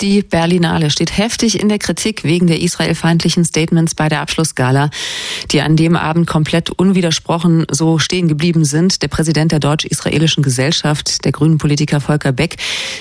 Die Berlinale steht heftig in der Kritik wegen der israelfeindlichen Statements bei der Abschlussgala, die an dem Abend komplett unwidersprochen so stehen geblieben sind. Der Präsident der deutsch-israelischen Gesellschaft, der grünen Politiker Volker Beck,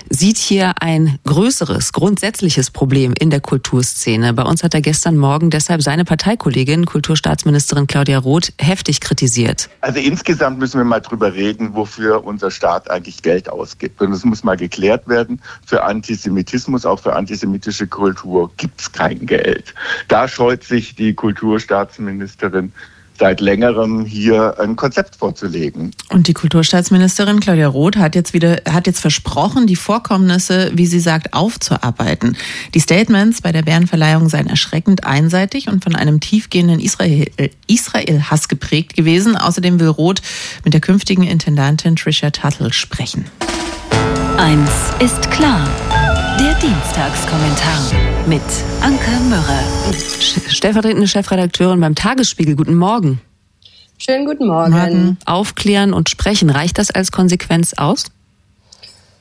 sieht hier ein größeres, grundsätzliches Problem in der Kulturszene. Bei uns hat er gestern Morgen deshalb seine Parteikollegin, Kulturstaatsministerin Claudia Roth, heftig kritisiert. Also insgesamt müssen wir mal drüber reden, wofür unser Staat eigentlich Geld ausgibt. Und es muss mal geklärt werden. Für Antisemitismus auch für antisemitische Kultur gibt es kein Geld. Da scheut sich die Kulturstaatsministerin seit längerem hier ein Konzept vorzulegen. Und die Kulturstaatsministerin Claudia Roth hat jetzt wieder hat jetzt versprochen, die Vorkommnisse, wie sie sagt, aufzuarbeiten. Die Statements bei der Bärenverleihung seien erschreckend einseitig und von einem tiefgehenden Israel Israel-Hass geprägt gewesen. Außerdem will Roth mit der künftigen Intendantin Trisha Tuttle sprechen. Eins ist klar. Dienstagskommentar mit Anke Mürre. Stellvertretende Chefredakteurin beim Tagesspiegel. Guten Morgen. Schönen guten Morgen. Morgen. Aufklären und sprechen. Reicht das als Konsequenz aus?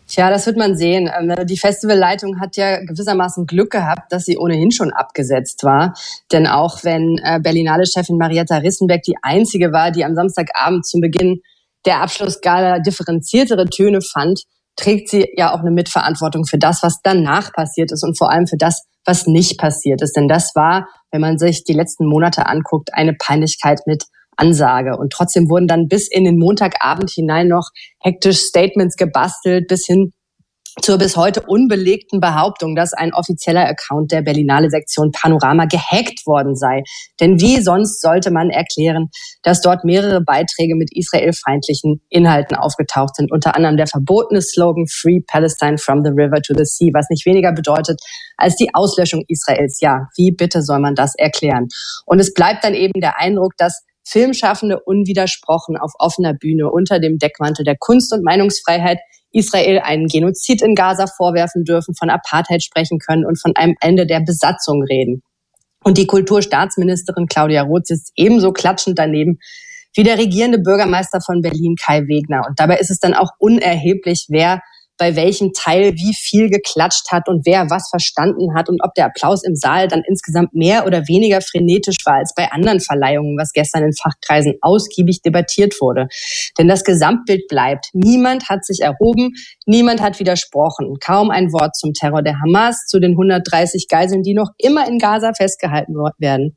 Tja, das wird man sehen. Ähm, die Festivalleitung hat ja gewissermaßen Glück gehabt, dass sie ohnehin schon abgesetzt war. Denn auch wenn äh, Berlinale-Chefin Marietta Rissenbeck die einzige war, die am Samstagabend zum Beginn der Abschlussgala differenziertere Töne fand, trägt sie ja auch eine Mitverantwortung für das, was danach passiert ist und vor allem für das, was nicht passiert ist. Denn das war, wenn man sich die letzten Monate anguckt, eine Peinlichkeit mit Ansage. Und trotzdem wurden dann bis in den Montagabend hinein noch hektisch Statements gebastelt, bis hin zur bis heute unbelegten Behauptung, dass ein offizieller Account der Berlinale Sektion Panorama gehackt worden sei. Denn wie sonst sollte man erklären, dass dort mehrere Beiträge mit israelfeindlichen Inhalten aufgetaucht sind, unter anderem der verbotene Slogan Free Palestine from the River to the Sea, was nicht weniger bedeutet als die Auslöschung Israels. Ja, wie bitte soll man das erklären? Und es bleibt dann eben der Eindruck, dass Filmschaffende unwidersprochen auf offener Bühne unter dem Deckmantel der Kunst- und Meinungsfreiheit Israel einen Genozid in Gaza vorwerfen dürfen, von Apartheid sprechen können und von einem Ende der Besatzung reden. Und die Kulturstaatsministerin Claudia Roth sitzt ebenso klatschend daneben wie der regierende Bürgermeister von Berlin Kai Wegner. Und dabei ist es dann auch unerheblich, wer bei welchem Teil wie viel geklatscht hat und wer was verstanden hat und ob der Applaus im Saal dann insgesamt mehr oder weniger frenetisch war als bei anderen Verleihungen, was gestern in Fachkreisen ausgiebig debattiert wurde. Denn das Gesamtbild bleibt. Niemand hat sich erhoben, niemand hat widersprochen. Kaum ein Wort zum Terror der Hamas, zu den 130 Geiseln, die noch immer in Gaza festgehalten werden.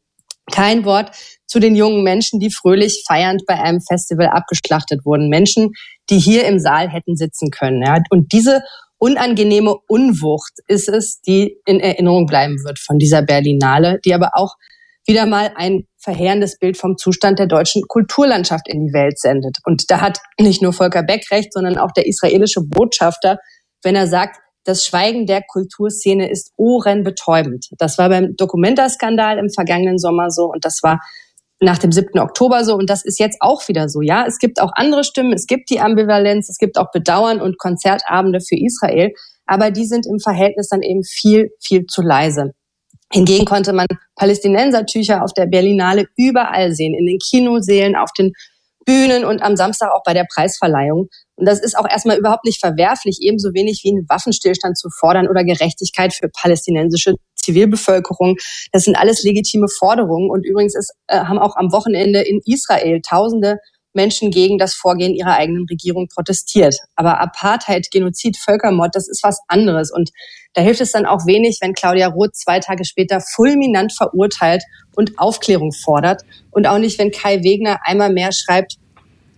Kein Wort zu den jungen Menschen, die fröhlich feiernd bei einem Festival abgeschlachtet wurden. Menschen, die hier im Saal hätten sitzen können. Ja. Und diese unangenehme Unwucht ist es, die in Erinnerung bleiben wird von dieser Berlinale, die aber auch wieder mal ein verheerendes Bild vom Zustand der deutschen Kulturlandschaft in die Welt sendet. Und da hat nicht nur Volker Beck recht, sondern auch der israelische Botschafter, wenn er sagt, das Schweigen der Kulturszene ist ohrenbetäubend. Das war beim Documenta-Skandal im vergangenen Sommer so und das war nach dem 7. Oktober so und das ist jetzt auch wieder so. Ja, es gibt auch andere Stimmen, es gibt die Ambivalenz, es gibt auch Bedauern und Konzertabende für Israel, aber die sind im Verhältnis dann eben viel, viel zu leise. Hingegen konnte man Palästinensertücher auf der Berlinale überall sehen, in den Kinosälen, auf den Bühnen und am Samstag auch bei der Preisverleihung. Und das ist auch erstmal überhaupt nicht verwerflich, ebenso wenig wie einen Waffenstillstand zu fordern oder Gerechtigkeit für palästinensische Zivilbevölkerung. Das sind alles legitime Forderungen. Und übrigens ist, äh, haben auch am Wochenende in Israel Tausende Menschen gegen das Vorgehen ihrer eigenen Regierung protestiert. Aber Apartheid, Genozid, Völkermord, das ist was anderes. Und da hilft es dann auch wenig, wenn Claudia Roth zwei Tage später fulminant verurteilt und Aufklärung fordert. Und auch nicht, wenn Kai Wegner einmal mehr schreibt,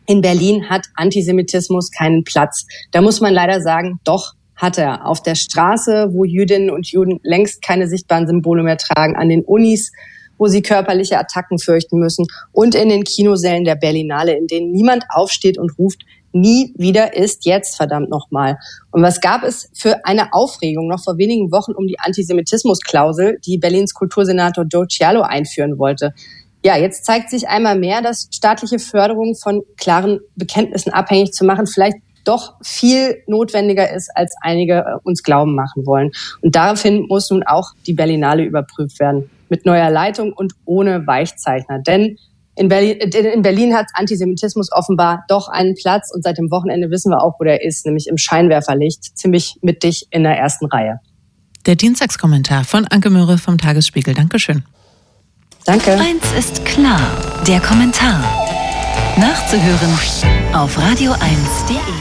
in Berlin hat Antisemitismus keinen Platz. Da muss man leider sagen, doch hat er. Auf der Straße, wo Jüdinnen und Juden längst keine sichtbaren Symbole mehr tragen, an den Unis, wo sie körperliche Attacken fürchten müssen und in den Kinosälen der Berlinale, in denen niemand aufsteht und ruft, nie wieder ist jetzt, verdammt nochmal. Und was gab es für eine Aufregung noch vor wenigen Wochen um die Antisemitismusklausel, die Berlins Kultursenator Joe Cialo einführen wollte? Ja, jetzt zeigt sich einmal mehr, dass staatliche Förderung von klaren Bekenntnissen abhängig zu machen vielleicht doch viel notwendiger ist, als einige äh, uns glauben machen wollen. Und daraufhin muss nun auch die Berlinale überprüft werden. Mit neuer Leitung und ohne Weichzeichner. Denn In Berlin, in Berlin hat Antisemitismus offenbar doch einen Platz und seit dem Wochenende wissen wir auch, wo der ist, nämlich im Scheinwerferlicht, ziemlich mittig in der ersten Reihe. Der Dienstagskommentar von Anke Möhre vom Tagesspiegel. Dankeschön. Danke. Eins ist klar, der Kommentar. Nachzuhören auf radio1.de.